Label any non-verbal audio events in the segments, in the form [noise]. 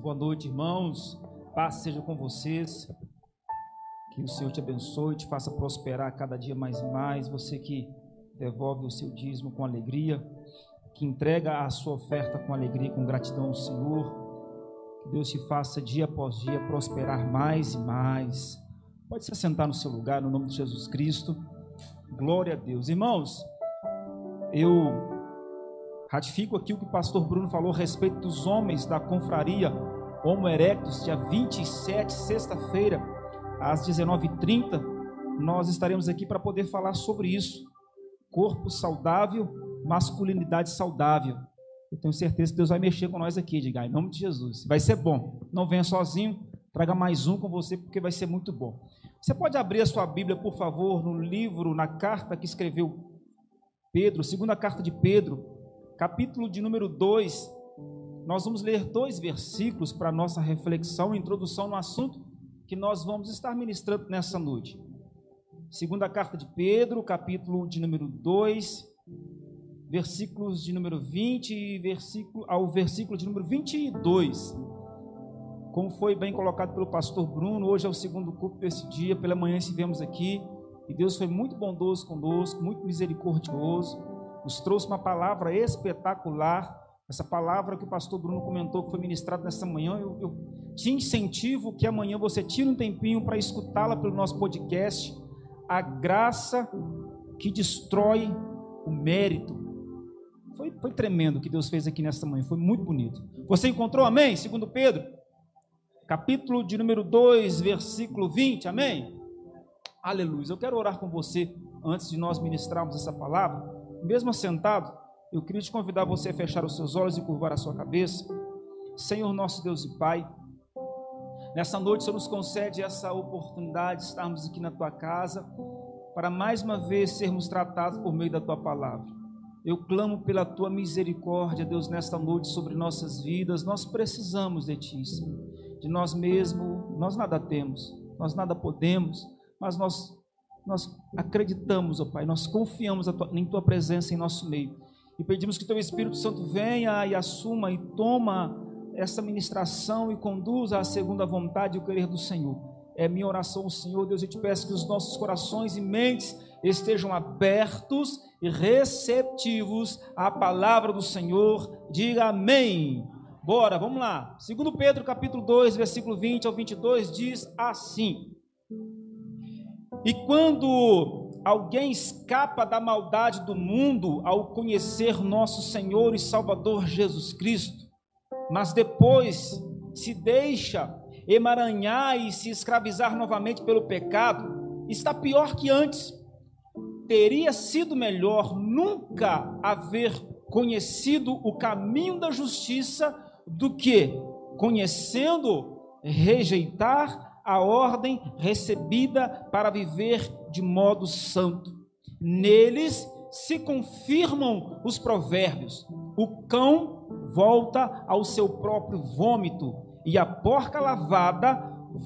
Boa noite, irmãos. Paz seja com vocês. Que o Senhor te abençoe, te faça prosperar cada dia mais e mais. Você que devolve o seu dízimo com alegria, que entrega a sua oferta com alegria, com gratidão ao Senhor. Que Deus te faça dia após dia prosperar mais e mais. Pode se assentar no seu lugar, no nome de Jesus Cristo. Glória a Deus. Irmãos, eu Ratifico aqui o que o pastor Bruno falou a respeito dos homens da confraria Homo Erectus, dia 27, sexta-feira, às 19h30. Nós estaremos aqui para poder falar sobre isso. Corpo saudável, masculinidade saudável. Eu tenho certeza que Deus vai mexer com nós aqui, diga, em nome de Jesus. Vai ser bom. Não venha sozinho, traga mais um com você, porque vai ser muito bom. Você pode abrir a sua Bíblia, por favor, no livro, na carta que escreveu Pedro, segunda carta de Pedro, capítulo de número 2, nós vamos ler dois versículos para nossa reflexão, introdução no assunto que nós vamos estar ministrando nessa noite. Segunda carta de Pedro, capítulo de número 2, versículos de número 20 e versículo, ao versículo de número 22. Como foi bem colocado pelo pastor Bruno, hoje é o segundo culto desse dia, pela manhã estivemos aqui, e Deus foi muito bondoso conosco, muito misericordioso nos trouxe uma palavra espetacular. Essa palavra que o pastor Bruno comentou que foi ministrada nessa manhã, eu, eu te incentivo que amanhã você tire um tempinho para escutá-la pelo nosso podcast. A graça que destrói o mérito. Foi, foi tremendo o que Deus fez aqui nessa manhã, foi muito bonito. Você encontrou, amém? Segundo Pedro, capítulo de número 2, versículo 20, amém? Aleluia. Eu quero orar com você antes de nós ministrarmos essa palavra mesmo assentado, eu queria te convidar você a fechar os seus olhos e curvar a sua cabeça. Senhor nosso Deus e Pai, nessa noite o Senhor nos concede essa oportunidade de estarmos aqui na tua casa para mais uma vez sermos tratados por meio da tua palavra. Eu clamo pela tua misericórdia, Deus, nesta noite sobre nossas vidas. Nós precisamos de ti, Senhor. De nós mesmos, nós nada temos, nós nada podemos, mas nós nós acreditamos, ó Pai, nós confiamos em Tua presença em nosso meio. E pedimos que Teu Espírito Santo venha e assuma e toma essa ministração e conduza a segunda vontade e o querer do Senhor. É minha oração, Senhor Deus, eu te peço que os nossos corações e mentes estejam abertos e receptivos à palavra do Senhor. Diga amém. Bora, vamos lá. Segundo Pedro, capítulo 2, versículo 20 ao 22 diz assim: e quando alguém escapa da maldade do mundo ao conhecer nosso Senhor e Salvador Jesus Cristo, mas depois se deixa emaranhar e se escravizar novamente pelo pecado, está pior que antes. Teria sido melhor nunca haver conhecido o caminho da justiça do que, conhecendo, rejeitar a ordem recebida para viver de modo santo. Neles se confirmam os provérbios: o cão volta ao seu próprio vômito, e a porca lavada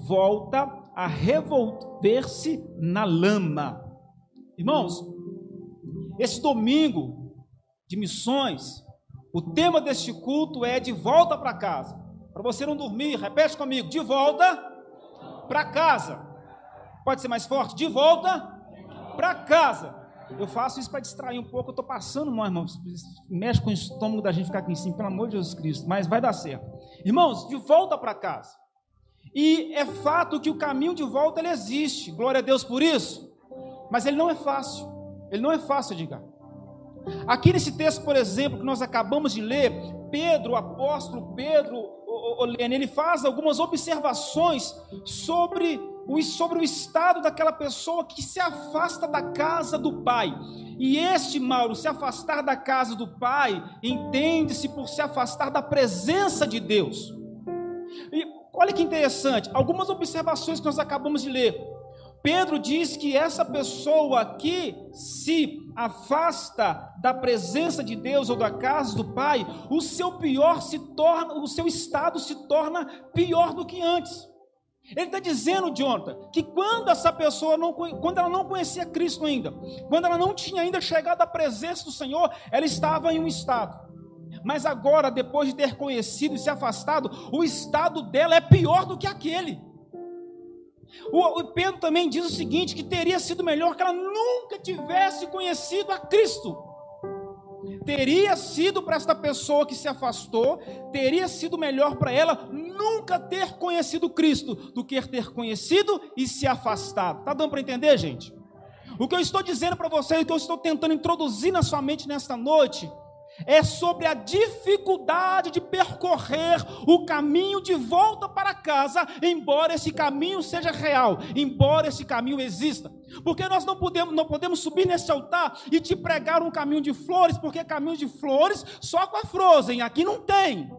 volta a revolver-se na lama. Irmãos, esse domingo de missões, o tema deste culto é de volta para casa. Para você não dormir, repete comigo: de volta para casa. Pode ser mais forte? De volta para casa. Eu faço isso para distrair um pouco. Eu estou passando mal, irmãos. Mexe com o estômago da gente ficar aqui em cima, pelo amor de Jesus Cristo. Mas vai dar certo. Irmãos, de volta para casa. E é fato que o caminho de volta ele existe. Glória a Deus por isso. Mas ele não é fácil. Ele não é fácil, diga. Aqui nesse texto, por exemplo, que nós acabamos de ler, Pedro, o apóstolo Pedro, Ele faz algumas observações sobre o, sobre o estado daquela pessoa que se afasta da casa do pai. E este, Mauro, se afastar da casa do pai, entende-se por se afastar da presença de Deus. E olha que interessante, algumas observações que nós acabamos de ler. Pedro diz que essa pessoa que se afasta da presença de Deus ou da casa do Pai, o seu pior se torna, o seu estado se torna pior do que antes. Ele está dizendo, Jonathan, que quando essa pessoa não, quando ela não conhecia Cristo ainda, quando ela não tinha ainda chegado à presença do Senhor, ela estava em um estado. Mas agora, depois de ter conhecido e se afastado, o estado dela é pior do que aquele. O, Pedro também diz o seguinte: que teria sido melhor que ela nunca tivesse conhecido a Cristo. Teria sido para esta pessoa que se afastou, teria sido melhor para ela nunca ter conhecido Cristo do que ter conhecido e se afastado. Está dando para entender, gente? O que eu estou dizendo para vocês, o que eu estou tentando introduzir na sua mente nesta noite, é sobre a dificuldade de percorrer o caminho de volta para casa, embora esse caminho seja real, embora esse caminho exista. Porque nós não podemos, não podemos subir nesse altar e te pregar um caminho de flores, porque caminho de flores só com a Frozen, aqui não tem.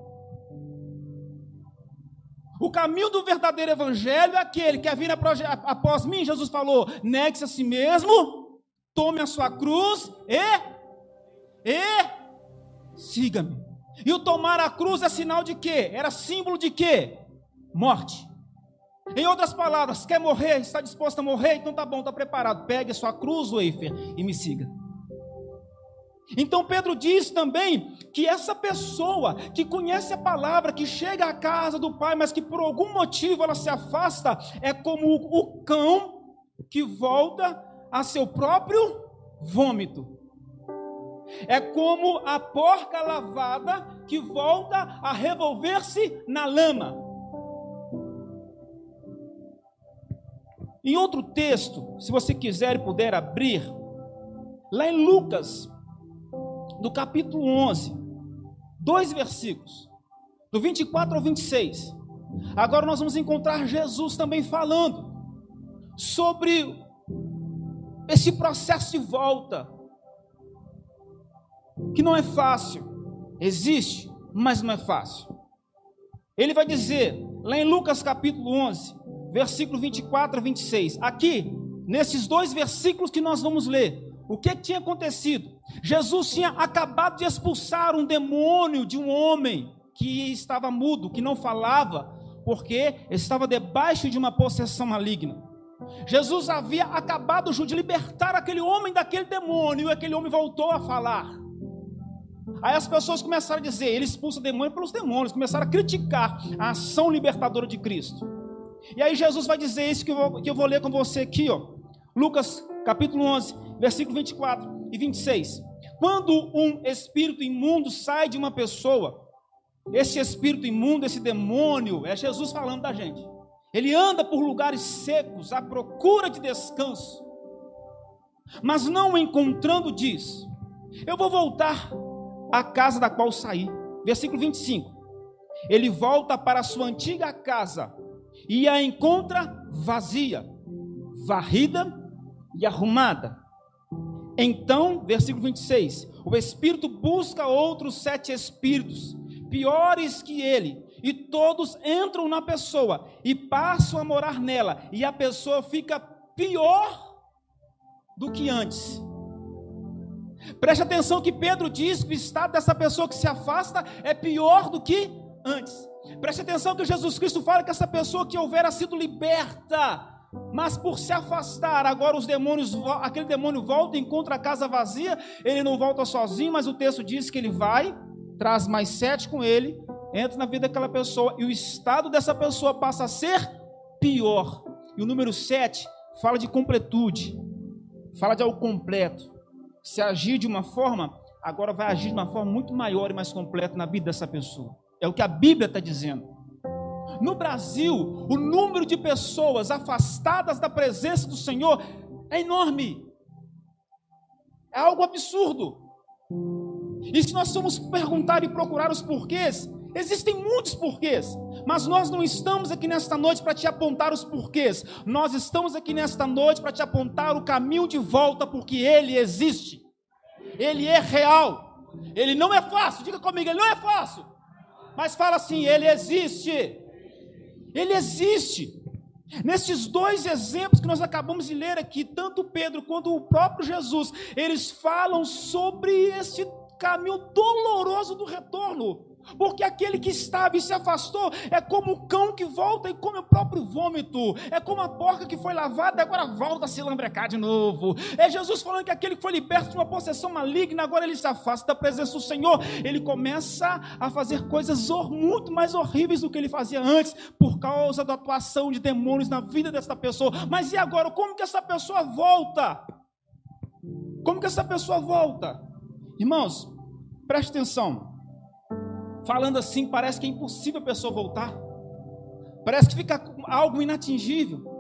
O caminho do verdadeiro evangelho é aquele que é vir após mim, Jesus falou: negue-se a si mesmo, tome a sua cruz e e siga-me. E o tomar a cruz é sinal de quê? Era símbolo de quê? Morte. Em outras palavras, quer morrer, está disposto a morrer, então tá bom, está preparado. Pegue a sua cruz, Weifer, e me siga. Então Pedro diz também que essa pessoa que conhece a palavra, que chega à casa do pai, mas que por algum motivo ela se afasta, é como o cão que volta a seu próprio vômito. É como a porca lavada que volta a revolver-se na lama. Em outro texto, se você quiser e puder abrir, lá em Lucas, do capítulo 11, dois versículos, do 24 ao 26. Agora nós vamos encontrar Jesus também falando sobre esse processo de volta, que não é fácil, existe, mas não é fácil. Ele vai dizer, lá em Lucas capítulo 11, versículo 24 a 26, aqui, nesses dois versículos que nós vamos ler, o que tinha acontecido? Jesus tinha acabado de expulsar um demônio de um homem que estava mudo, que não falava, porque estava debaixo de uma possessão maligna. Jesus havia acabado de libertar aquele homem daquele demônio, e aquele homem voltou a falar. Aí as pessoas começaram a dizer, ele expulsa demônio pelos demônios, começaram a criticar a ação libertadora de Cristo. E aí Jesus vai dizer isso que eu vou, que eu vou ler com você aqui, ó. Lucas capítulo 11, versículo 24 e 26. Quando um espírito imundo sai de uma pessoa, esse espírito imundo, esse demônio, é Jesus falando da gente. Ele anda por lugares secos à procura de descanso, mas não o encontrando, diz: Eu vou voltar a casa da qual saí. Versículo 25. Ele volta para a sua antiga casa e a encontra vazia, varrida e arrumada. Então, versículo 26, o espírito busca outros sete espíritos, piores que ele, e todos entram na pessoa e passam a morar nela, e a pessoa fica pior do que antes. Preste atenção que Pedro diz que o estado dessa pessoa que se afasta é pior do que antes. Preste atenção que Jesus Cristo fala que essa pessoa que houvera sido liberta, mas por se afastar, agora os demônios, aquele demônio volta e encontra a casa vazia, ele não volta sozinho, mas o texto diz que ele vai, traz mais sete com ele, entra na vida daquela pessoa e o estado dessa pessoa passa a ser pior. E o número sete fala de completude, fala de algo completo se agir de uma forma, agora vai agir de uma forma muito maior e mais completa na vida dessa pessoa. É o que a Bíblia está dizendo. No Brasil, o número de pessoas afastadas da presença do Senhor é enorme. É algo absurdo. E se nós formos perguntar e procurar os porquês, Existem muitos porquês, mas nós não estamos aqui nesta noite para te apontar os porquês. Nós estamos aqui nesta noite para te apontar o caminho de volta, porque ele existe. Ele é real. Ele não é fácil. Diga comigo, ele não é fácil. Mas fala assim, ele existe. Ele existe. Nesses dois exemplos que nós acabamos de ler aqui, tanto Pedro quanto o próprio Jesus, eles falam sobre esse caminho doloroso do retorno. Porque aquele que estava e se afastou é como o cão que volta e come o próprio vômito. É como a porca que foi lavada e agora volta a se lambrecar de novo. É Jesus falando que aquele que foi liberto de uma possessão maligna, agora ele se afasta da presença do Senhor. Ele começa a fazer coisas muito mais horríveis do que ele fazia antes, por causa da atuação de demônios na vida dessa pessoa. Mas e agora? Como que essa pessoa volta? Como que essa pessoa volta? Irmãos, preste atenção. Falando assim, parece que é impossível a pessoa voltar. Parece que fica algo inatingível.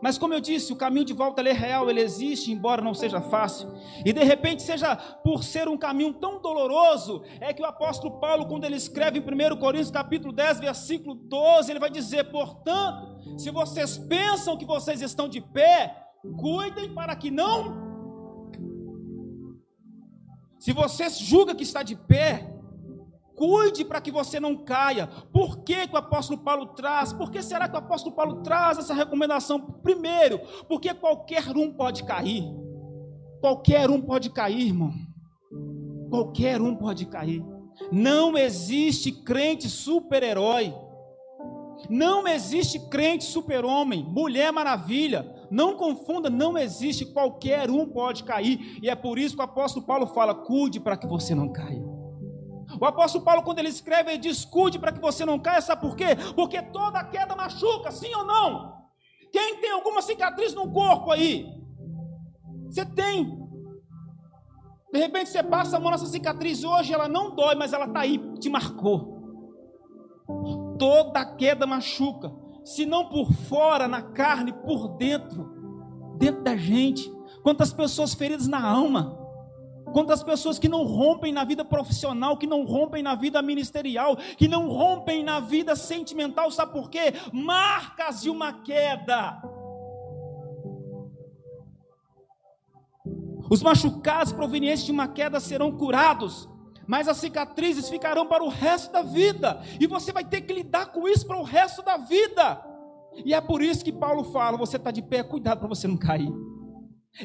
Mas como eu disse, o caminho de volta é real, ele existe, embora não seja fácil. E de repente, seja por ser um caminho tão doloroso, é que o apóstolo Paulo, quando ele escreve em 1 Coríntios capítulo 10, versículo 12, ele vai dizer, portanto, se vocês pensam que vocês estão de pé, cuidem para que não. Se vocês julgam que está de pé, Cuide para que você não caia. Por que, que o apóstolo Paulo traz? Por que será que o apóstolo Paulo traz essa recomendação? Primeiro, porque qualquer um pode cair. Qualquer um pode cair, irmão. Qualquer um pode cair. Não existe crente super-herói. Não existe crente super-homem, mulher maravilha. Não confunda, não existe. Qualquer um pode cair. E é por isso que o apóstolo Paulo fala: cuide para que você não caia. O apóstolo Paulo, quando ele escreve, ele diz: cuide para que você não caia, sabe por quê? Porque toda queda machuca, sim ou não? Quem tem alguma cicatriz no corpo aí? Você tem. De repente você passa a mão nessa cicatriz hoje, ela não dói, mas ela está aí, te marcou. Toda queda machuca, se não por fora, na carne, por dentro, dentro da gente. Quantas pessoas feridas na alma, Quantas pessoas que não rompem na vida profissional, que não rompem na vida ministerial, que não rompem na vida sentimental, sabe por quê? Marcas de uma queda. Os machucados provenientes de uma queda serão curados, mas as cicatrizes ficarão para o resto da vida, e você vai ter que lidar com isso para o resto da vida. E é por isso que Paulo fala: você está de pé, cuidado para você não cair.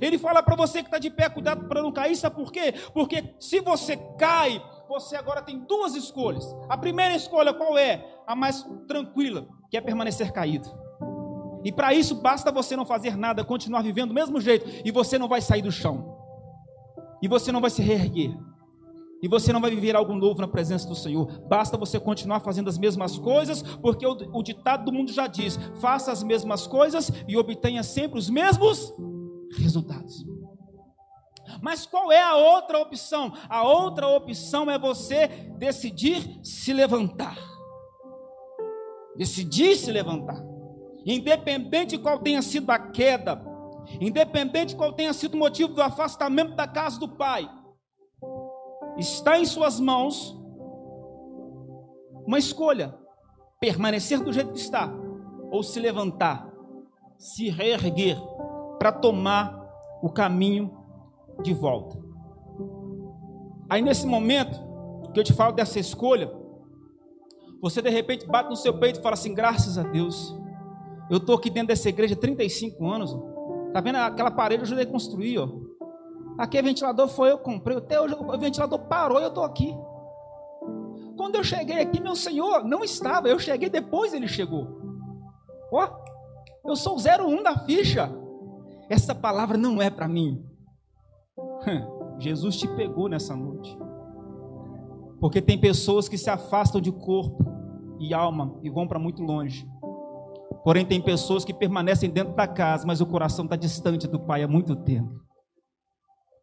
Ele fala para você que está de pé, cuidado para não cair, sabe por quê? Porque se você cai, você agora tem duas escolhas. A primeira escolha qual é? A mais tranquila, que é permanecer caído. E para isso basta você não fazer nada, continuar vivendo do mesmo jeito, e você não vai sair do chão. E você não vai se reerguer. E você não vai viver algo novo na presença do Senhor. Basta você continuar fazendo as mesmas coisas, porque o, o ditado do mundo já diz: faça as mesmas coisas e obtenha sempre os mesmos resultados. Mas qual é a outra opção? A outra opção é você decidir se levantar. Decidir se levantar. Independente de qual tenha sido a queda, independente de qual tenha sido o motivo do afastamento da casa do pai, está em suas mãos uma escolha: permanecer do jeito que está ou se levantar, se reerguer para tomar o caminho de volta. Aí nesse momento que eu te falo dessa escolha, você de repente bate no seu peito e fala assim: graças a Deus, eu estou aqui dentro dessa igreja há 35 anos. Está vendo aquela parede eu ajudei a construir? Ó. Aqui ventilador foi eu comprei. Até hoje o ventilador parou e eu estou aqui. Quando eu cheguei aqui, meu Senhor não estava. Eu cheguei depois ele chegou. Ó, eu sou o 01 da ficha essa palavra não é para mim. Jesus te pegou nessa noite. Porque tem pessoas que se afastam de corpo e alma e vão para muito longe. Porém, tem pessoas que permanecem dentro da casa, mas o coração está distante do Pai há muito tempo.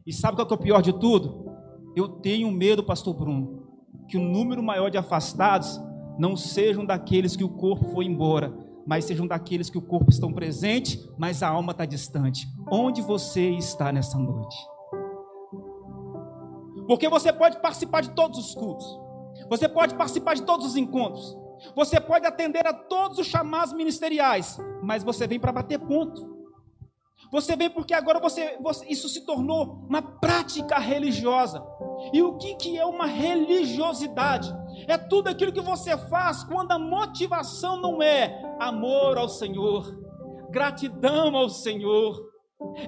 E sabe qual é o pior de tudo? Eu tenho medo, pastor Bruno, que o número maior de afastados não sejam daqueles que o corpo foi embora, mas sejam daqueles que o corpo estão presente, mas a alma está distante. Onde você está nessa noite? Porque você pode participar de todos os cultos, você pode participar de todos os encontros, você pode atender a todos os chamados ministeriais, mas você vem para bater ponto. Você vem porque agora você, você, isso se tornou uma prática religiosa. E o que, que é uma religiosidade? É tudo aquilo que você faz quando a motivação não é amor ao Senhor, gratidão ao Senhor,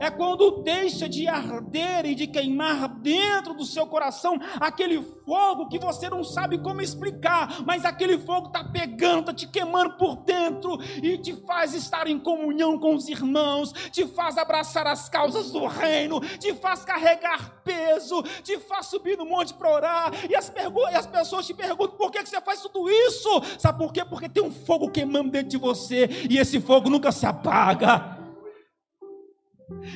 é quando deixa de arder e de queimar dentro do seu coração aquele fogo que você não sabe como explicar, mas aquele fogo está pegando, está te queimando por dentro e te faz estar em comunhão com os irmãos, te faz abraçar as causas do reino, te faz carregar peso, te faz subir no monte para orar. E as, e as pessoas te perguntam por que, que você faz tudo isso? Sabe por quê? Porque tem um fogo queimando dentro de você e esse fogo nunca se apaga.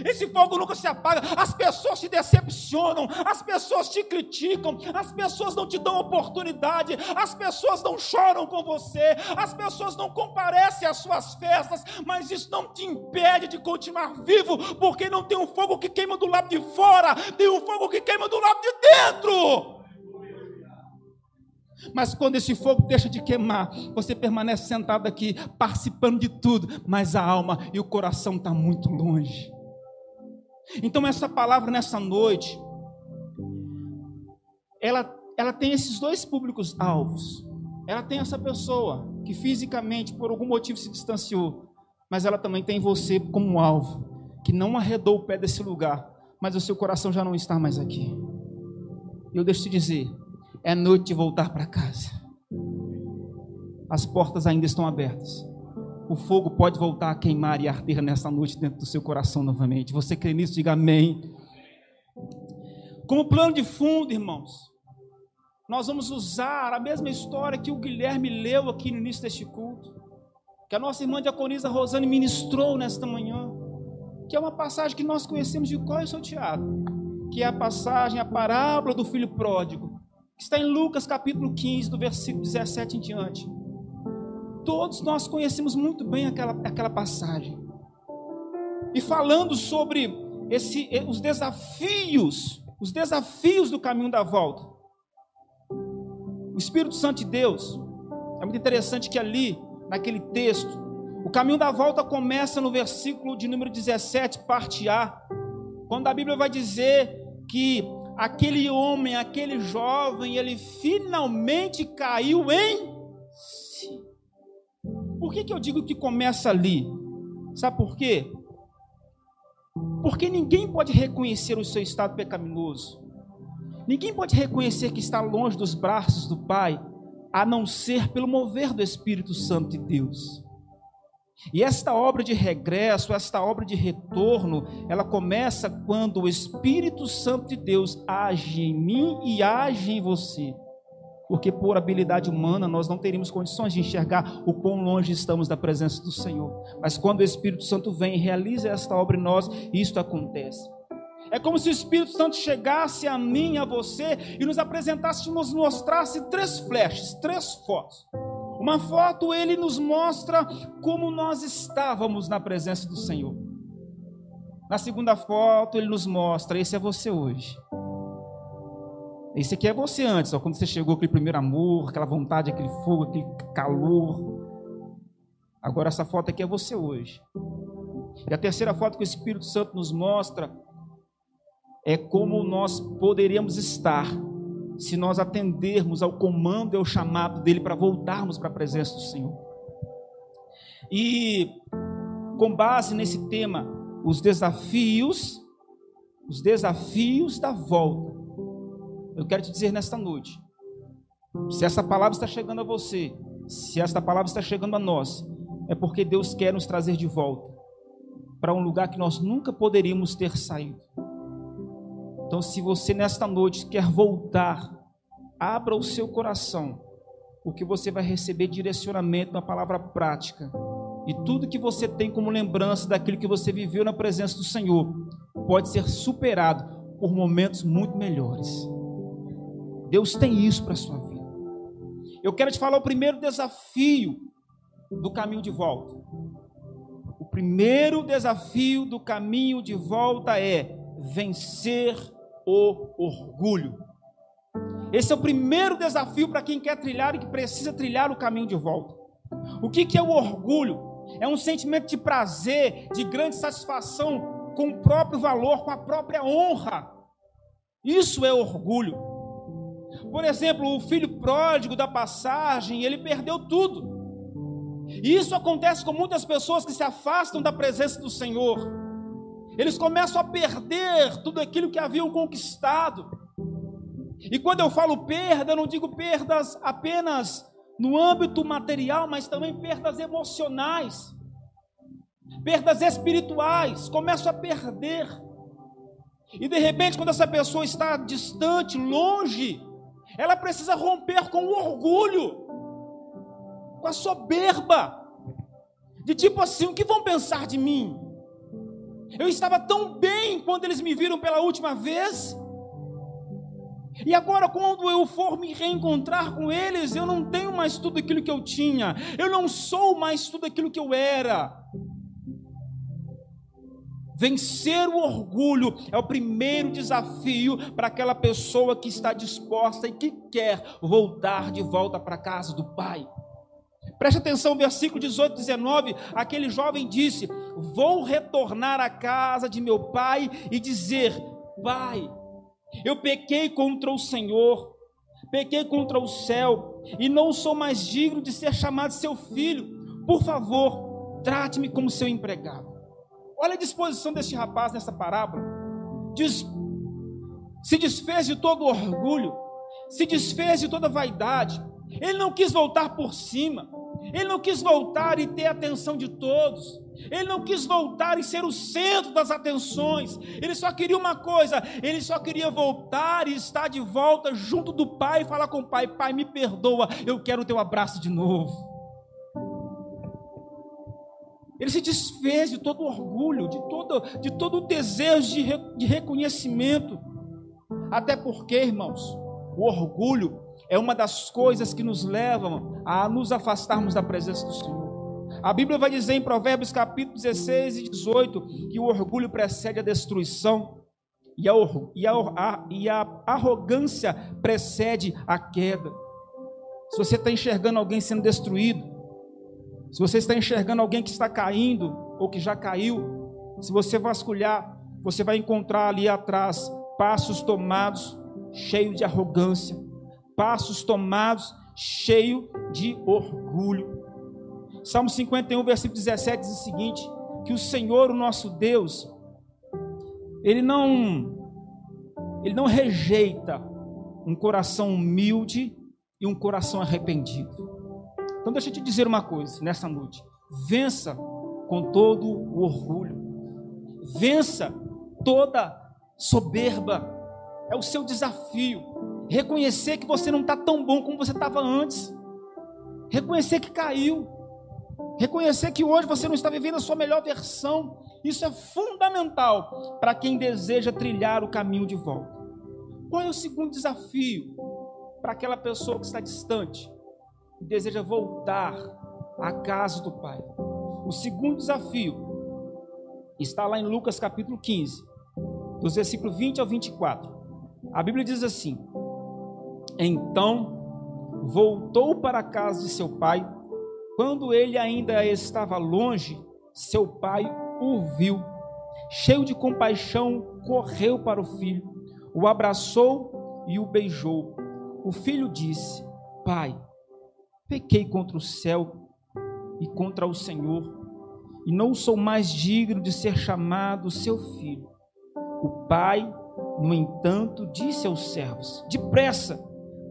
Esse fogo nunca se apaga. As pessoas te decepcionam, as pessoas te criticam, as pessoas não te dão oportunidade, as pessoas não choram com você, as pessoas não comparecem às suas festas, mas isso não te impede de continuar vivo, porque não tem um fogo que queima do lado de fora, tem um fogo que queima do lado de dentro. Mas quando esse fogo deixa de queimar, você permanece sentado aqui, participando de tudo, mas a alma e o coração estão tá muito longe. Então, essa palavra nessa noite, ela, ela tem esses dois públicos alvos. Ela tem essa pessoa que fisicamente, por algum motivo, se distanciou, mas ela também tem você como alvo, que não arredou o pé desse lugar, mas o seu coração já não está mais aqui. Eu deixo te dizer, é noite de voltar para casa. As portas ainda estão abertas o fogo pode voltar a queimar e arder nessa noite dentro do seu coração novamente. Você crê nisso? Diga amém. Como plano de fundo, irmãos, nós vamos usar a mesma história que o Guilherme leu aqui no início deste culto, que a nossa irmã diaconisa Rosane ministrou nesta manhã, que é uma passagem que nós conhecemos de qual é salteado, que é a passagem, a parábola do filho pródigo, que está em Lucas capítulo 15, do versículo 17 em diante. Todos nós conhecemos muito bem aquela, aquela passagem. E falando sobre esse, eh, os desafios, os desafios do caminho da volta. O Espírito Santo de Deus, é muito interessante que ali, naquele texto, o caminho da volta começa no versículo de número 17, parte A, quando a Bíblia vai dizer que aquele homem, aquele jovem, ele finalmente caiu em por que, que eu digo que começa ali? Sabe por quê? Porque ninguém pode reconhecer o seu estado pecaminoso. Ninguém pode reconhecer que está longe dos braços do Pai, a não ser pelo mover do Espírito Santo de Deus. E esta obra de regresso, esta obra de retorno, ela começa quando o Espírito Santo de Deus age em mim e age em você porque por habilidade humana nós não teríamos condições de enxergar o quão longe estamos da presença do Senhor. Mas quando o Espírito Santo vem e realiza esta obra em nós, isto acontece. É como se o Espírito Santo chegasse a mim, a você, e nos apresentasse, nos mostrasse três flashes, três fotos. Uma foto ele nos mostra como nós estávamos na presença do Senhor. Na segunda foto ele nos mostra, esse é você hoje. Esse aqui é você antes, ó, quando você chegou, aquele primeiro amor, aquela vontade, aquele fogo, aquele calor. Agora essa foto aqui é você hoje. E a terceira foto que o Espírito Santo nos mostra é como nós poderíamos estar se nós atendermos ao comando e ao chamado dele para voltarmos para a presença do Senhor. E com base nesse tema, os desafios, os desafios da volta eu quero te dizer nesta noite: se essa palavra está chegando a você, se esta palavra está chegando a nós, é porque Deus quer nos trazer de volta para um lugar que nós nunca poderíamos ter saído. Então, se você nesta noite quer voltar, abra o seu coração, porque você vai receber direcionamento na palavra prática. E tudo que você tem como lembrança daquilo que você viveu na presença do Senhor pode ser superado por momentos muito melhores. Deus tem isso para a sua vida. Eu quero te falar o primeiro desafio do caminho de volta. O primeiro desafio do caminho de volta é vencer o orgulho. Esse é o primeiro desafio para quem quer trilhar e que precisa trilhar o caminho de volta. O que, que é o orgulho? É um sentimento de prazer, de grande satisfação com o próprio valor, com a própria honra. Isso é orgulho. Por exemplo, o filho pródigo da passagem, ele perdeu tudo. E isso acontece com muitas pessoas que se afastam da presença do Senhor. Eles começam a perder tudo aquilo que haviam conquistado. E quando eu falo perda, eu não digo perdas apenas no âmbito material, mas também perdas emocionais, perdas espirituais. Começam a perder. E de repente, quando essa pessoa está distante, longe, ela precisa romper com o orgulho com a soberba, de tipo assim: o que vão pensar de mim? Eu estava tão bem quando eles me viram pela última vez, e agora, quando eu for me reencontrar com eles, eu não tenho mais tudo aquilo que eu tinha, eu não sou mais tudo aquilo que eu era. Vencer o orgulho é o primeiro desafio para aquela pessoa que está disposta e que quer voltar de volta para a casa do Pai. Preste atenção, versículo 18, 19. Aquele jovem disse: Vou retornar à casa de meu pai e dizer: Pai, eu pequei contra o Senhor, pequei contra o céu, e não sou mais digno de ser chamado seu filho. Por favor, trate-me como seu empregado. Olha a disposição deste rapaz nessa parábola. Diz, se desfez de todo orgulho, se desfez de toda vaidade. Ele não quis voltar por cima. Ele não quis voltar e ter a atenção de todos. Ele não quis voltar e ser o centro das atenções. Ele só queria uma coisa: ele só queria voltar e estar de volta junto do Pai e falar com o Pai: Pai, me perdoa, eu quero o teu abraço de novo. Ele se desfez de todo orgulho, de todo, de todo o desejo de, re, de reconhecimento. Até porque, irmãos, o orgulho é uma das coisas que nos levam a nos afastarmos da presença do Senhor. A Bíblia vai dizer em Provérbios capítulo 16 e 18 que o orgulho precede a destruição e a, e a, e a arrogância precede a queda. Se você está enxergando alguém sendo destruído, se você está enxergando alguém que está caindo ou que já caiu, se você vasculhar, você vai encontrar ali atrás passos tomados cheios de arrogância, passos tomados, cheio de orgulho. Salmo 51, versículo 17 diz o seguinte: que o Senhor, o nosso Deus, ele não ele não rejeita um coração humilde e um coração arrependido. Então deixa eu te dizer uma coisa nessa noite. Vença com todo o orgulho. Vença toda soberba. É o seu desafio. Reconhecer que você não está tão bom como você estava antes. Reconhecer que caiu. Reconhecer que hoje você não está vivendo a sua melhor versão. Isso é fundamental para quem deseja trilhar o caminho de volta. Qual é o segundo desafio para aquela pessoa que está distante e deseja voltar à casa do Pai? O segundo desafio está lá em Lucas capítulo 15, dos versículos 20 ao 24. A Bíblia diz assim: então voltou para a casa de seu pai. Quando ele ainda estava longe, seu pai o viu. Cheio de compaixão, correu para o filho, o abraçou e o beijou. O filho disse: Pai, pequei contra o céu e contra o Senhor, e não sou mais digno de ser chamado seu filho. O pai, no entanto, disse aos servos: Depressa,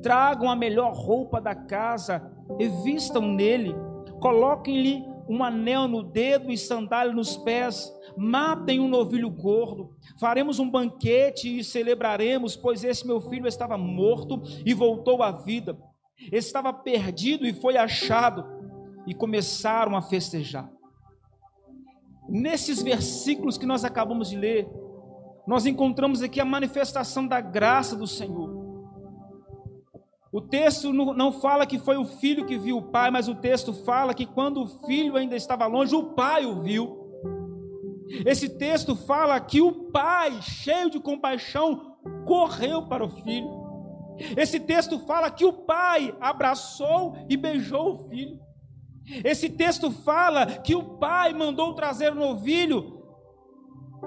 tragam a melhor roupa da casa e vistam nele, coloquem-lhe um anel no dedo e sandália nos pés, matem um novilho gordo, faremos um banquete e celebraremos, pois esse meu filho estava morto e voltou à vida, estava perdido e foi achado, e começaram a festejar. Nesses versículos que nós acabamos de ler, nós encontramos aqui a manifestação da graça do Senhor. O texto não fala que foi o filho que viu o pai, mas o texto fala que quando o filho ainda estava longe, o pai o viu. Esse texto fala que o pai, cheio de compaixão, correu para o filho. Esse texto fala que o pai abraçou e beijou o filho. Esse texto fala que o pai mandou trazer o novilho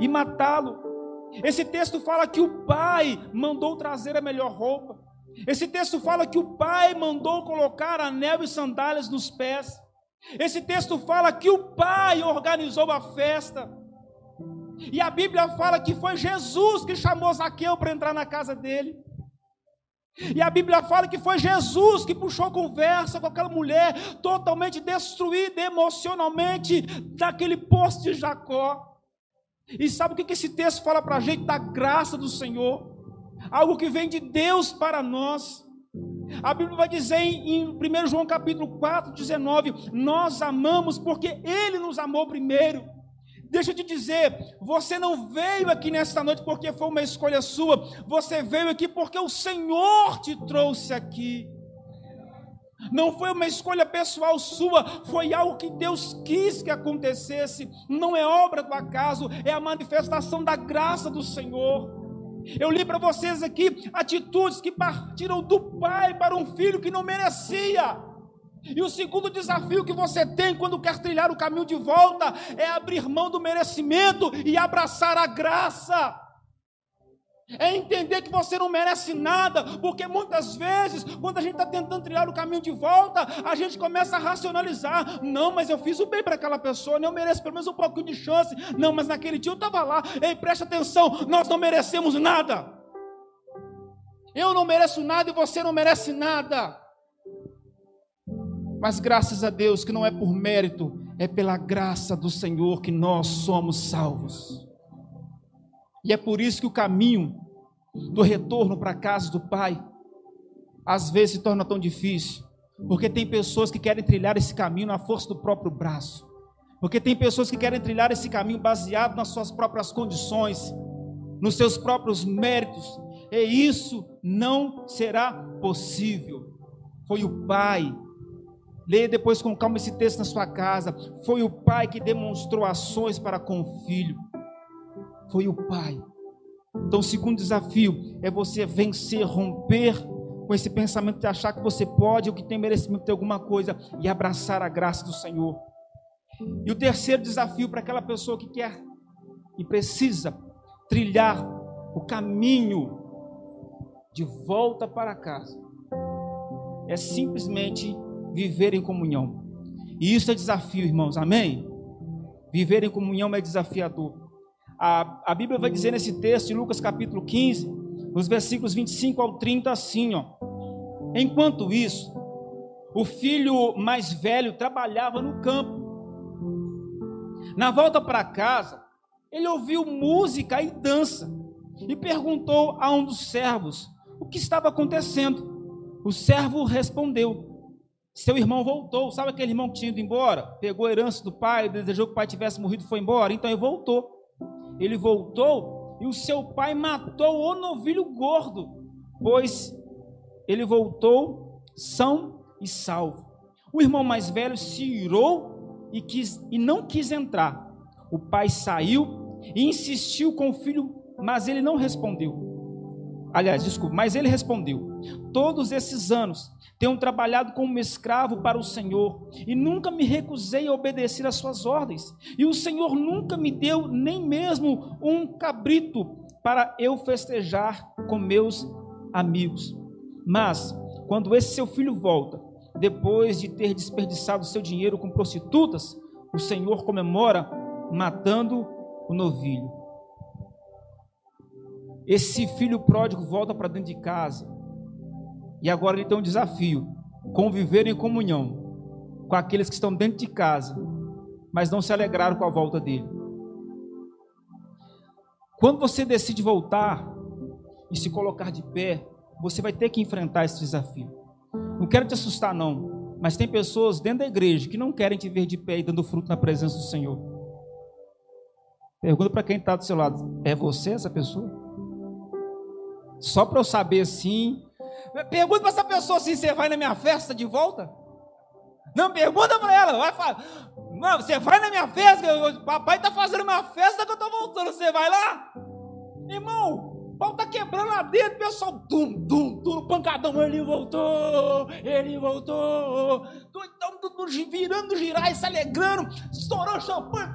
e matá-lo. Esse texto fala que o pai mandou trazer a melhor roupa. Esse texto fala que o pai mandou colocar anel e sandálias nos pés. Esse texto fala que o pai organizou a festa. E a Bíblia fala que foi Jesus que chamou Zaqueu para entrar na casa dele. E a Bíblia fala que foi Jesus que puxou conversa com aquela mulher totalmente destruída emocionalmente daquele poço de Jacó. E sabe o que esse texto fala para a gente da graça do Senhor? Algo que vem de Deus para nós. A Bíblia vai dizer em 1 João capítulo 4, 19: Nós amamos porque Ele nos amou primeiro. Deixa eu te dizer, você não veio aqui nesta noite porque foi uma escolha sua, você veio aqui porque o Senhor te trouxe aqui. Não foi uma escolha pessoal sua, foi algo que Deus quis que acontecesse. Não é obra do acaso, é a manifestação da graça do Senhor. Eu li para vocês aqui atitudes que partiram do pai para um filho que não merecia. E o segundo desafio que você tem quando quer trilhar o caminho de volta é abrir mão do merecimento e abraçar a graça. É entender que você não merece nada, porque muitas vezes, quando a gente está tentando trilhar o caminho de volta, a gente começa a racionalizar: não, mas eu fiz o bem para aquela pessoa, eu mereço pelo menos um pouquinho de chance. Não, mas naquele dia eu estava lá. Ei, preste atenção: nós não merecemos nada. Eu não mereço nada e você não merece nada. Mas graças a Deus que não é por mérito, é pela graça do Senhor que nós somos salvos. E é por isso que o caminho do retorno para a casa do Pai às vezes se torna tão difícil, porque tem pessoas que querem trilhar esse caminho na força do próprio braço. Porque tem pessoas que querem trilhar esse caminho baseado nas suas próprias condições, nos seus próprios méritos, e isso não será possível. Foi o Pai Leia depois com calma esse texto na sua casa. Foi o pai que demonstrou ações para com o filho. Foi o pai. Então, o segundo desafio é você vencer, romper com esse pensamento de achar que você pode ou que tem merecimento de alguma coisa e abraçar a graça do Senhor. E o terceiro desafio para aquela pessoa que quer e precisa trilhar o caminho de volta para casa é simplesmente viver em comunhão. E isso é desafio, irmãos, amém? Viver em comunhão é desafiador. A, a Bíblia vai dizer nesse texto, em Lucas capítulo 15, nos versículos 25 ao 30, assim: ó. Enquanto isso, o filho mais velho trabalhava no campo. Na volta para casa, ele ouviu música e dança e perguntou a um dos servos o que estava acontecendo. O servo respondeu: seu irmão voltou, sabe aquele irmão que tinha ido embora? Pegou a herança do pai, desejou que o pai tivesse morrido e foi embora, então ele voltou. Ele voltou e o seu pai matou o novilho gordo, pois ele voltou são e salvo. O irmão mais velho se irou e, quis, e não quis entrar. O pai saiu e insistiu com o filho, mas ele não respondeu. Aliás, desculpa, mas ele respondeu: Todos esses anos tenho trabalhado como escravo para o Senhor e nunca me recusei a obedecer às suas ordens. E o Senhor nunca me deu nem mesmo um cabrito para eu festejar com meus amigos. Mas, quando esse seu filho volta, depois de ter desperdiçado seu dinheiro com prostitutas, o Senhor comemora matando o novilho. Esse filho pródigo volta para dentro de casa e agora ele tem um desafio: conviver em comunhão com aqueles que estão dentro de casa, mas não se alegraram com a volta dele. Quando você decide voltar e se colocar de pé, você vai ter que enfrentar esse desafio. Não quero te assustar, não, mas tem pessoas dentro da igreja que não querem te ver de pé e dando fruto na presença do Senhor. Pergunta para quem está do seu lado: é você essa pessoa? Só para eu saber assim, Pergunta para essa pessoa assim: você vai na minha festa de volta? Não, pergunta para ela. Vai falar. Você vai na minha festa? O papai está fazendo uma festa que eu estou voltando. Você vai lá? Irmão, o pau está quebrando lá dentro. Pessoal, tum, tum, tum, pancadão. Ele voltou. Ele voltou. Então, tudo virando, girar se alegrando. Estourou champanhe.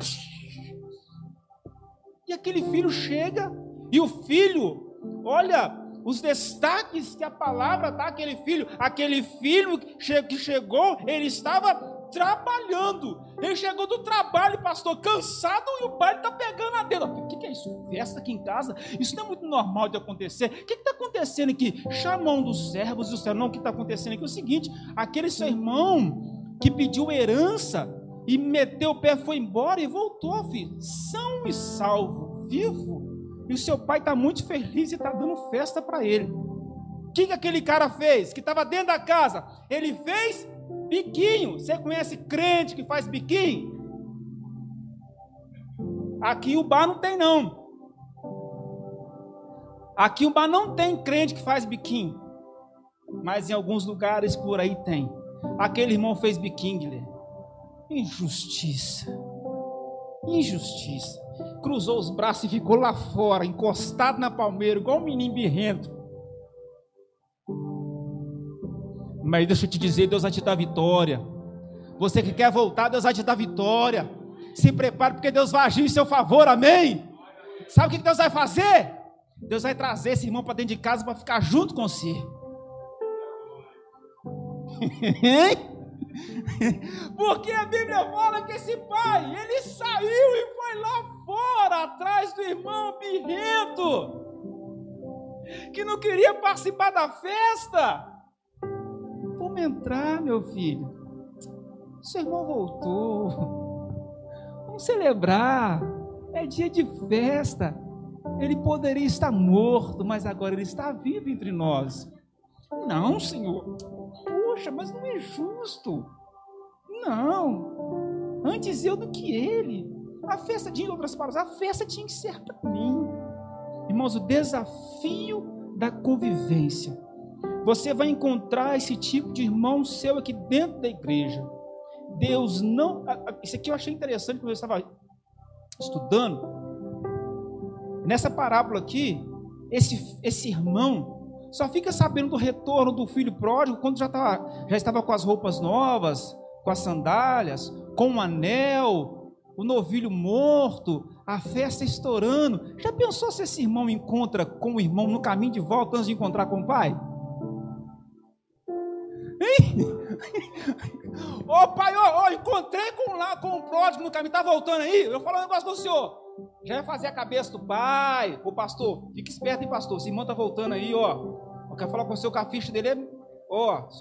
E aquele filho chega. E o filho, olha, os destaques que a palavra dá àquele filho. Aquele filho que chegou, ele estava trabalhando. Ele chegou do trabalho, pastor, cansado, e o pai está pegando a dedo. O que, que, é isso? Festa aqui em casa? Isso não é muito normal de acontecer. O que está acontecendo aqui? Chama um dos servos e o não, o que está acontecendo aqui é o seguinte: aquele seu irmão que pediu herança e meteu o pé, foi embora e voltou, filho, são e salvo, vivo. E o seu pai está muito feliz e está dando festa para ele. O que, que aquele cara fez? Que estava dentro da casa. Ele fez biquinho. Você conhece crente que faz biquinho? Aqui o bar não tem, não. Aqui o bar não tem crente que faz biquinho. Mas em alguns lugares por aí tem. Aquele irmão fez biquinho, Guilherme. Injustiça. Injustiça. Cruzou os braços e ficou lá fora, encostado na palmeira, igual um menino birrento. Mas deixa eu te dizer, Deus vai te dar vitória. Você que quer voltar, Deus vai te dar vitória. Se prepare, porque Deus vai agir em seu favor, amém? Sabe o que Deus vai fazer? Deus vai trazer esse irmão para dentro de casa para ficar junto com você. [laughs] Porque a Bíblia fala que esse pai, ele saiu e foi lá fora, atrás do irmão birrento, que não queria participar da festa. Vamos entrar, meu filho. Seu irmão voltou. Vamos celebrar. É dia de festa. Ele poderia estar morto, mas agora ele está vivo entre nós. Não, Senhor. Poxa, mas não é justo. Não. Antes eu do que ele. A festa, de outras palavras, a festa tinha que ser para mim. Irmãos, o desafio da convivência. Você vai encontrar esse tipo de irmão seu aqui dentro da igreja. Deus não. Isso aqui eu achei interessante quando eu estava estudando. Nessa parábola aqui, esse, esse irmão só fica sabendo do retorno do filho pródigo quando já, tá, já estava com as roupas novas, com as sandálias, com o um anel, o novilho morto, a festa estourando. Já pensou se esse irmão encontra com o irmão no caminho de volta antes de encontrar com o pai? Hein? [laughs] Ô oh, pai, ó, oh, oh, encontrei com lá com o pródigo no caminho, tá voltando aí? Eu falo um negócio do senhor. Já ia fazer a cabeça do pai, o pastor. Fica esperto, hein, pastor? Esse irmão tá voltando aí, ó. Eu quero falar com o seu ficha dele é. Ó, oh,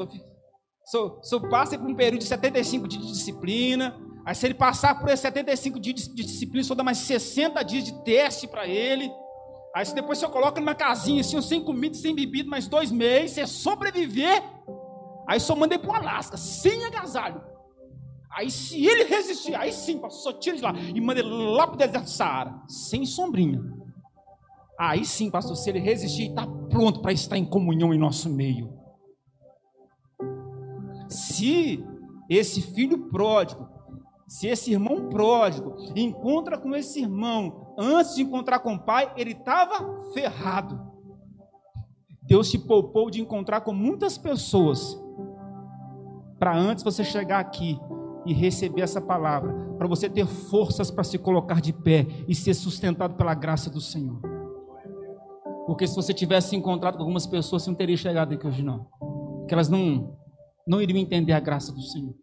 se eu passa por um período de 75 dias de disciplina, aí se ele passar por esses 75 dias de, disciplina, só dá mais 60 dias de teste para ele. Aí se depois você coloca numa casinha assim, sem comida, sem bebida, mais dois meses, você sobreviver, aí só manda ele para o Alasca, sem agasalho. Aí se ele resistir, aí sim, só tira de lá e manda ele lá para o deserto do Saara, sem sombrinha. Aí sim, pastor, se ele resistir, está pronto para estar em comunhão em nosso meio. Se esse filho pródigo, se esse irmão pródigo encontra com esse irmão antes de encontrar com o pai, ele estava ferrado. Deus te poupou de encontrar com muitas pessoas para antes você chegar aqui e receber essa palavra, para você ter forças para se colocar de pé e ser sustentado pela graça do Senhor. Porque se você tivesse encontrado com algumas pessoas, você não teria chegado aqui hoje, não. Porque elas não não iriam entender a graça do Senhor.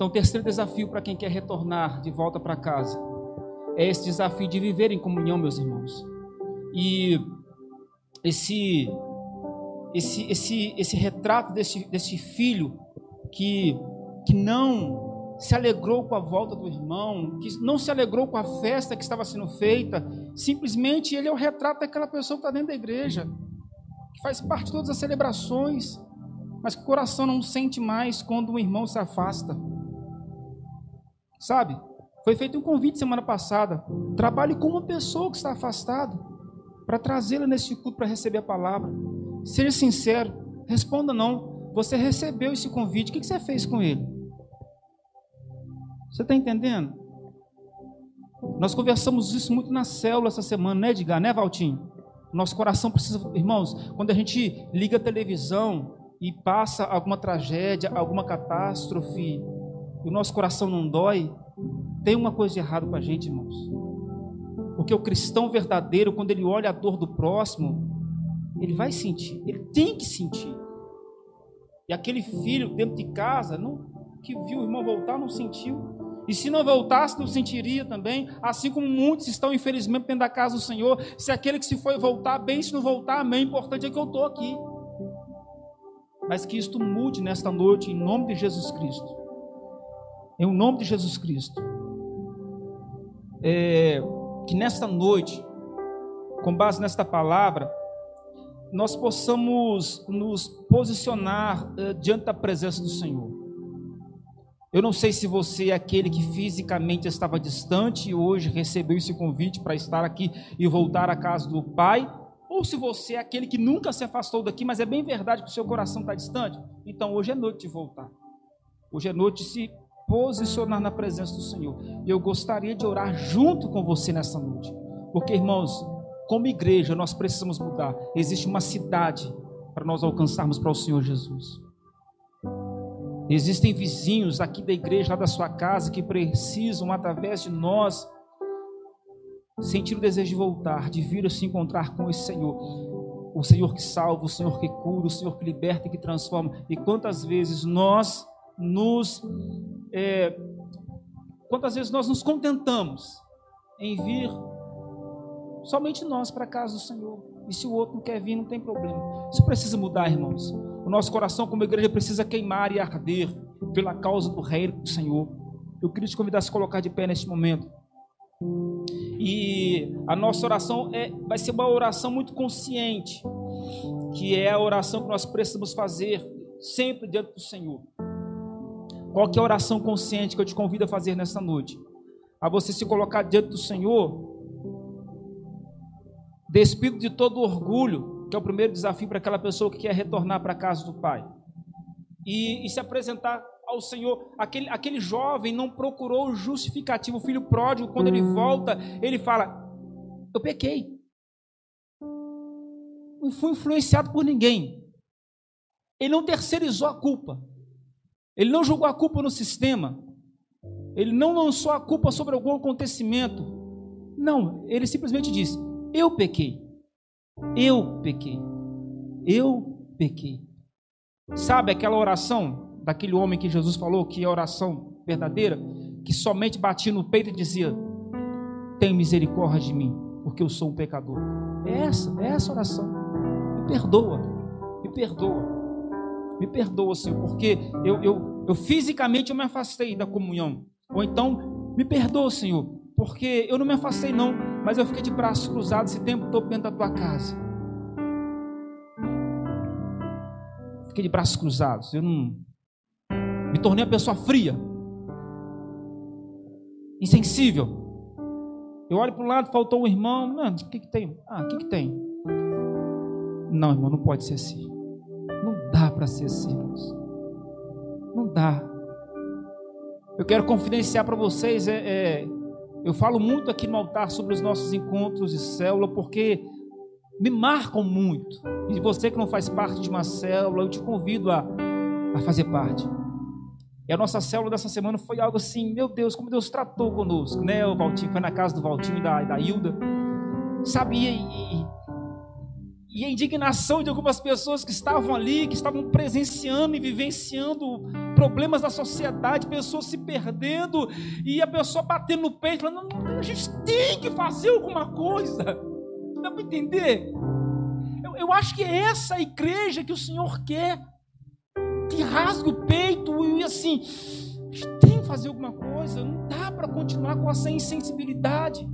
Então, o terceiro desafio para quem quer retornar de volta para casa é esse desafio de viver em comunhão, meus irmãos. E esse esse esse esse retrato desse desse filho que que não se alegrou com a volta do irmão, que não se alegrou com a festa que estava sendo feita, simplesmente ele é o retrato daquela pessoa que está dentro da igreja, que faz parte de todas as celebrações, mas que o coração não sente mais quando um irmão se afasta. Sabe? Foi feito um convite semana passada. Trabalhe com uma pessoa que está afastada para trazê-la nesse culto para receber a palavra. Seja sincero, responda não. Você recebeu esse convite, o que você fez com ele? Você está entendendo? Nós conversamos isso muito na célula essa semana, né, Edgar? Né, Valtinho? Nosso coração precisa, irmãos, quando a gente liga a televisão, e passa alguma tragédia, alguma catástrofe, o nosso coração não dói, tem uma coisa de errado com a gente, irmãos. Porque o cristão verdadeiro, quando ele olha a dor do próximo, Ele vai sentir, ele tem que sentir. E aquele filho dentro de casa, não, que viu o irmão voltar, não sentiu. E se não voltasse, não sentiria também. Assim como muitos estão, infelizmente, dentro da casa do Senhor. Se aquele que se foi voltar, bem, se não voltar, amém. O importante é que eu estou aqui. Mas que isto mude nesta noite, em nome de Jesus Cristo. Em nome de Jesus Cristo. É, que nesta noite, com base nesta palavra, nós possamos nos posicionar uh, diante da presença do Senhor. Eu não sei se você é aquele que fisicamente estava distante e hoje recebeu esse convite para estar aqui e voltar à casa do Pai, ou se você é aquele que nunca se afastou daqui, mas é bem verdade que o seu coração está distante. Então hoje é noite de voltar. Hoje é noite de se posicionar na presença do Senhor. E eu gostaria de orar junto com você nessa noite. Porque, irmãos, como igreja, nós precisamos mudar. Existe uma cidade para nós alcançarmos para o Senhor Jesus. Existem vizinhos aqui da igreja, lá da sua casa, que precisam, através de nós, sentir o desejo de voltar, de vir a se encontrar com esse Senhor. O Senhor que salva, o Senhor que cura, o Senhor que liberta e que transforma. E quantas vezes nós nos. É, quantas vezes nós nos contentamos em vir Somente nós para a casa do Senhor. E se o outro não quer vir, não tem problema. Isso precisa mudar, irmãos. O nosso coração, como igreja, precisa queimar e arder pela causa do reino do Senhor. Eu queria te convidar a se colocar de pé neste momento. E a nossa oração é, vai ser uma oração muito consciente, que é a oração que nós precisamos fazer sempre diante do Senhor. Qual que é a oração consciente que eu te convido a fazer nessa noite? A você se colocar diante do Senhor despido de todo orgulho, que é o primeiro desafio para aquela pessoa que quer retornar para a casa do Pai, e, e se apresentar ao Senhor. Aquele, aquele jovem não procurou justificativo. O filho pródigo, quando ele volta, ele fala: Eu pequei. Não fui influenciado por ninguém. Ele não terceirizou a culpa. Ele não jogou a culpa no sistema. Ele não lançou a culpa sobre algum acontecimento. Não, ele simplesmente disse: eu pequei. Eu pequei. Eu pequei. Sabe aquela oração daquele homem que Jesus falou que é a oração verdadeira, que somente batia no peito e dizia: Tem misericórdia de mim, porque eu sou um pecador. É essa, é essa oração. Me perdoa, me perdoa. Me perdoa, Senhor, porque eu, eu, eu fisicamente eu me afastei da comunhão. Ou então, me perdoa, Senhor, porque eu não me afastei, não, mas eu fiquei de braços cruzados esse tempo todo dentro da tua casa. Fiquei de braços cruzados. Eu não. Me tornei uma pessoa fria, insensível. Eu olho para o lado, faltou um irmão. Mano, o que, que tem? Ah, o que, que tem? Não, irmão, não pode ser assim. Não dá para ser assim, irmãos. Não dá. Eu quero confidenciar para vocês, é, é eu falo muito aqui no altar sobre os nossos encontros de célula, porque me marcam muito. E você que não faz parte de uma célula, eu te convido a, a fazer parte. E a nossa célula dessa semana foi algo assim, meu Deus, como Deus tratou conosco, né? O Valtinho foi na casa do Valtinho e da, da Hilda. Sabia, e, e a indignação de algumas pessoas que estavam ali, que estavam presenciando e vivenciando problemas da sociedade, pessoas se perdendo e a pessoa batendo no peito, falando: a gente tem que fazer alguma coisa. Dá para entender? Eu, eu acho que é essa a igreja que o Senhor quer, que rasga o peito e assim, a gente tem que fazer alguma coisa, não dá para continuar com essa insensibilidade.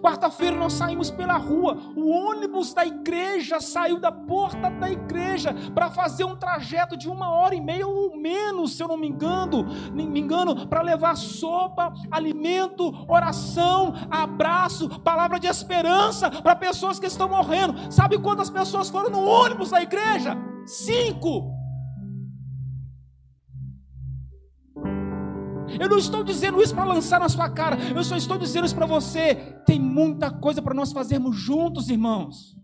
Quarta-feira nós saímos pela rua, o ônibus da igreja saiu da porta da igreja para fazer um trajeto de uma hora e meia ou menos, se eu não me engano, me engano, para levar sopa, alimento, oração, abraço, palavra de esperança para pessoas que estão morrendo. Sabe quantas pessoas foram no ônibus da igreja? Cinco. Eu não estou dizendo isso para lançar na sua cara, eu só estou dizendo isso para você. Tem muita coisa para nós fazermos juntos, irmãos.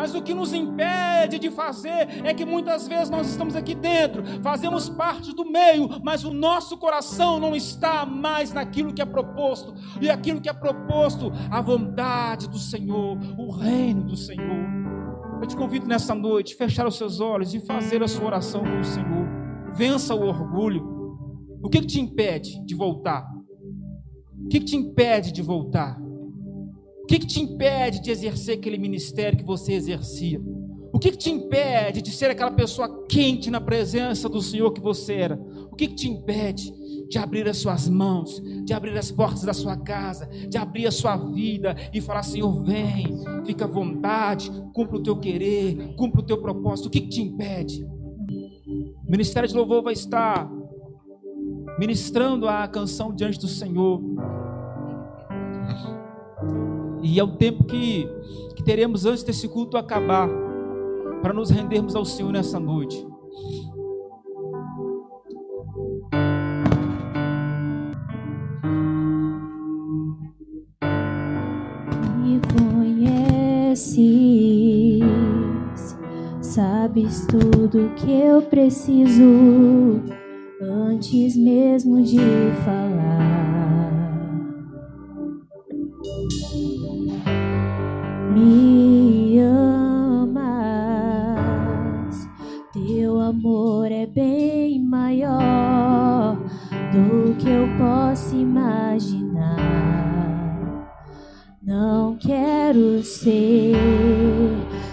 Mas o que nos impede de fazer é que muitas vezes nós estamos aqui dentro, fazemos parte do meio, mas o nosso coração não está mais naquilo que é proposto, e aquilo que é proposto, a vontade do Senhor, o reino do Senhor. Eu te convido nessa noite, fechar os seus olhos e fazer a sua oração com o Senhor. Vença o orgulho. O que, que te impede de voltar? O que, que te impede de voltar? O que, que te impede de exercer aquele ministério que você exercia? O que, que te impede de ser aquela pessoa quente na presença do Senhor que você era? O que, que te impede de abrir as suas mãos, de abrir as portas da sua casa, de abrir a sua vida e falar: Senhor, vem, fica à vontade, cumpra o teu querer, cumpra o teu propósito. O que, que te impede? O Ministério de Louvor vai estar ministrando a canção diante do Senhor. E é o tempo que, que teremos antes desse culto acabar, para nos rendermos ao Senhor nessa noite. sabes tudo que eu preciso antes mesmo de falar. Me amas, teu amor é bem maior do que eu posso imaginar. Não quero ser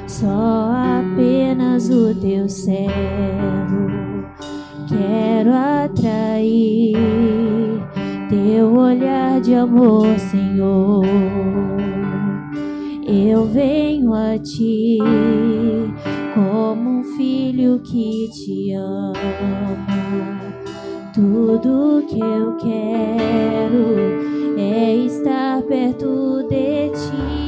só apenas o teu servo. Amor, Senhor. Eu venho a ti como um filho que te ama. Tudo que eu quero é estar perto de ti.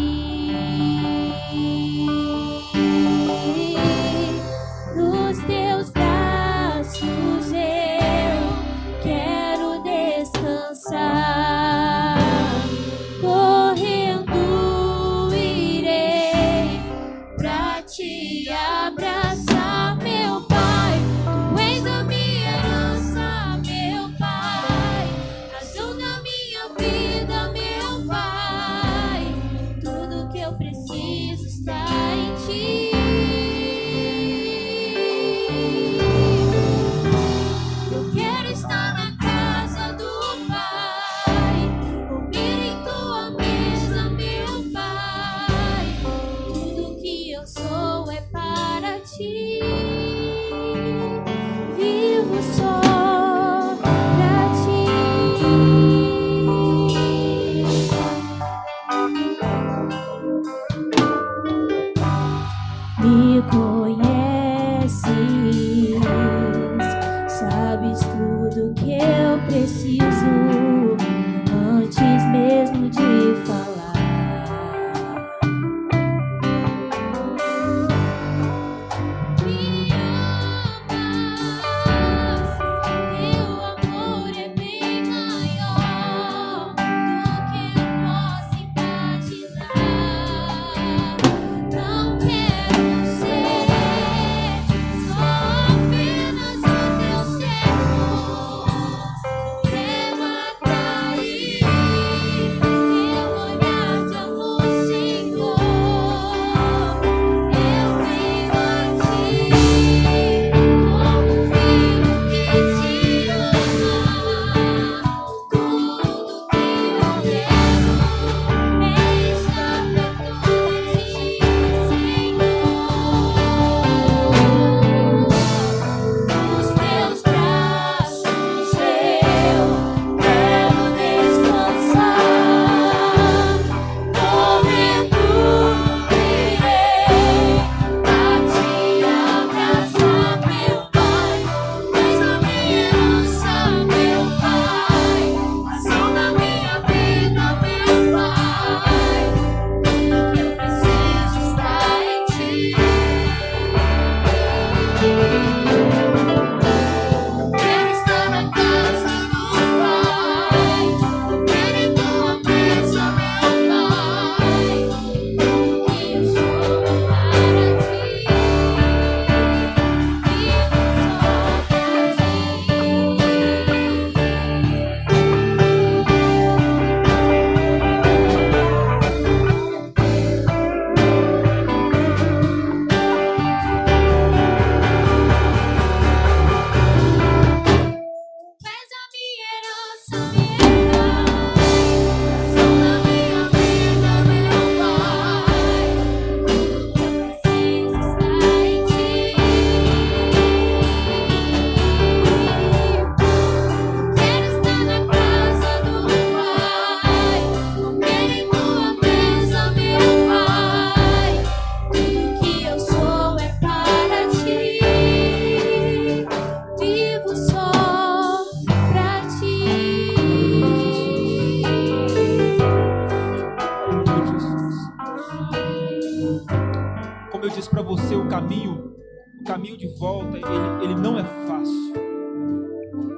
De volta, ele, ele não é fácil.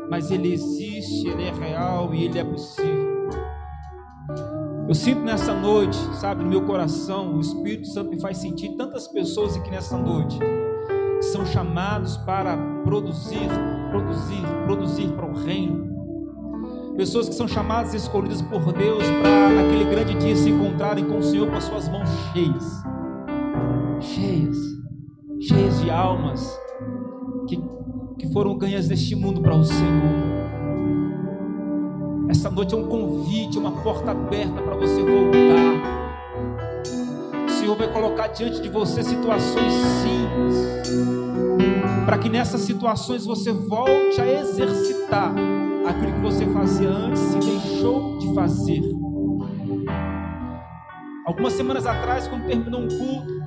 Mas ele existe, ele é real e ele é possível. Eu sinto nessa noite, sabe, no meu coração, o Espírito Santo me faz sentir tantas pessoas aqui nessa noite são chamados para produzir, produzir, produzir para o reino. Pessoas que são chamadas e escolhidas por Deus para naquele grande dia se encontrarem com o Senhor com as suas mãos. Cheias, cheias de almas que, que foram ganhas deste mundo para o Senhor. Essa noite é um convite, uma porta aberta para você voltar. Senhor vai colocar diante de você situações simples, para que nessas situações você volte a exercitar aquilo que você fazia antes e deixou de fazer. Algumas semanas atrás, quando terminou um culto,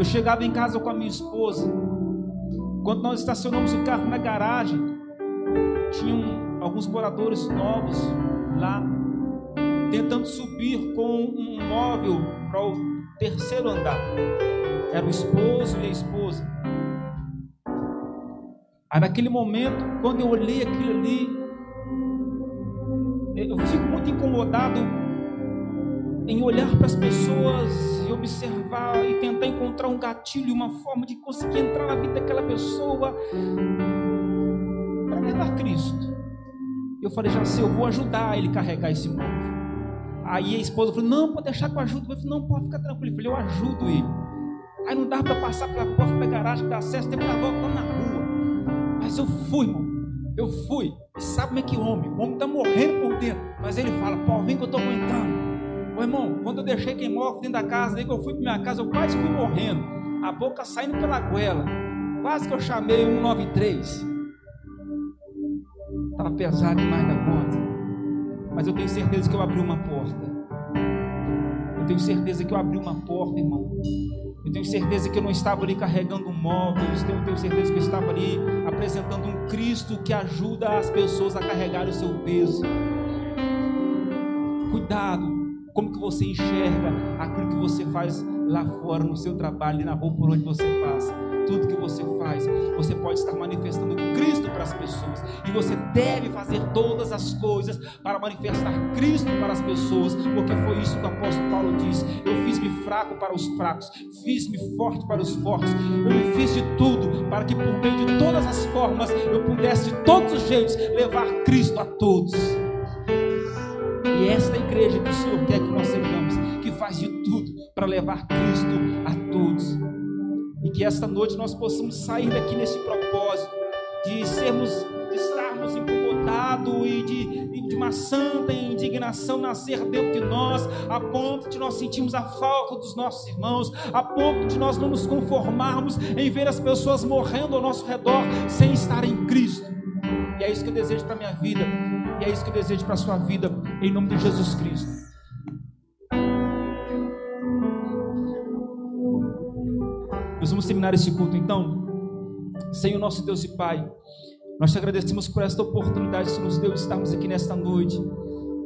eu chegava em casa com a minha esposa. Quando nós estacionamos o carro na garagem, tinham alguns moradores novos lá, tentando subir com um móvel para o terceiro andar. Era o esposo e a esposa. Aí naquele momento, quando eu olhei aquilo ali, eu fico muito incomodado em olhar para as pessoas e observar e tentar encontrar um gatilho, uma forma de conseguir entrar na vida daquela pessoa para levar Cristo. Eu falei, já sei, eu vou ajudar ele carregar esse móvel. Aí a esposa falou: Não, pode deixar que eu. Eu falei: Não, pode ficar tranquilo. Eu falei: Eu ajudo ele. Aí não dava para passar pela porta da garagem, da acesso, teve que dar volta lá na rua. Mas eu fui, irmão. Eu fui. E sabe como é que homem? O homem está morrendo por dentro. Mas ele fala: Pô, vem que eu estou aguentando. Ô irmão, quando eu deixei quem morre dentro da casa, aí que eu fui para minha casa, eu quase fui morrendo. A boca saindo pela goela. Quase que eu chamei 193. Estava pesado demais da conta. Mas eu tenho certeza que eu abri uma porta. Eu tenho certeza que eu abri uma porta, irmão. Eu tenho certeza que eu não estava ali carregando móveis. Eu tenho certeza que eu estava ali apresentando um Cristo que ajuda as pessoas a carregar o seu peso. Cuidado como que você enxerga aquilo que você faz lá fora no seu trabalho na rua por onde você passa tudo que você faz, você pode estar manifestando Cristo para as pessoas. E você deve fazer todas as coisas para manifestar Cristo para as pessoas, porque foi isso que o apóstolo Paulo disse: Eu fiz-me fraco para os fracos, fiz-me forte para os fortes. Eu me fiz de tudo para que por meio de todas as formas eu pudesse de todos os jeitos levar Cristo a todos. E esta igreja que o Senhor quer que nós sejamos, que faz de tudo para levar Cristo a todos. E que esta noite nós possamos sair daqui nesse propósito de sermos, de estarmos incomodados e de, de uma santa indignação nascer dentro de nós, a ponto de nós sentirmos a falta dos nossos irmãos, a ponto de nós não nos conformarmos em ver as pessoas morrendo ao nosso redor sem estar em Cristo. E é isso que eu desejo para a minha vida, e é isso que eu desejo para a sua vida, em nome de Jesus Cristo. Nós vamos terminar esse culto então. Senhor nosso Deus e Pai, nós te agradecemos por esta oportunidade que nos deu de estarmos aqui nesta noite,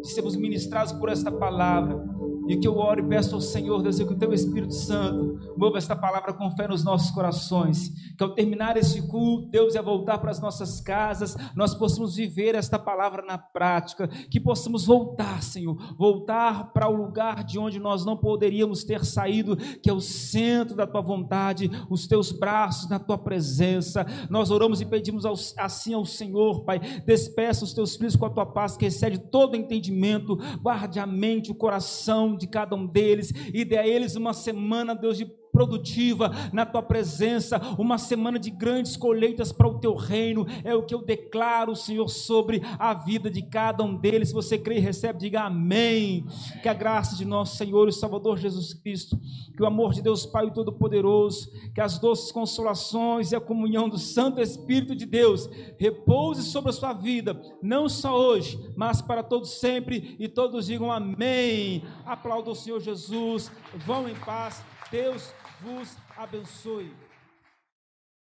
de sermos ministrados por esta palavra. E que eu oro e peço ao Senhor, Deus, que o teu Espírito Santo mova esta palavra com fé nos nossos corações. Que ao terminar esse culto, Deus, é voltar para as nossas casas, nós possamos viver esta palavra na prática. Que possamos voltar, Senhor, voltar para o lugar de onde nós não poderíamos ter saído, que é o centro da tua vontade, os teus braços na tua presença. Nós oramos e pedimos ao, assim ao Senhor, Pai, despeça os teus filhos com a tua paz, que excede todo entendimento, guarde a mente, o coração de cada um deles e dê a eles uma semana, Deus, de produtiva na tua presença, uma semana de grandes colheitas para o teu reino. É o que eu declaro, Senhor, sobre a vida de cada um deles. Se você crê e recebe, diga amém. Que a graça de nosso Senhor e Salvador Jesus Cristo, que o amor de Deus Pai Todo-Poderoso, que as doces consolações e a comunhão do Santo Espírito de Deus repouse sobre a sua vida, não só hoje, mas para todos sempre. E todos digam amém. Aplauda o Senhor Jesus. Vão em paz. Deus vos abençoe.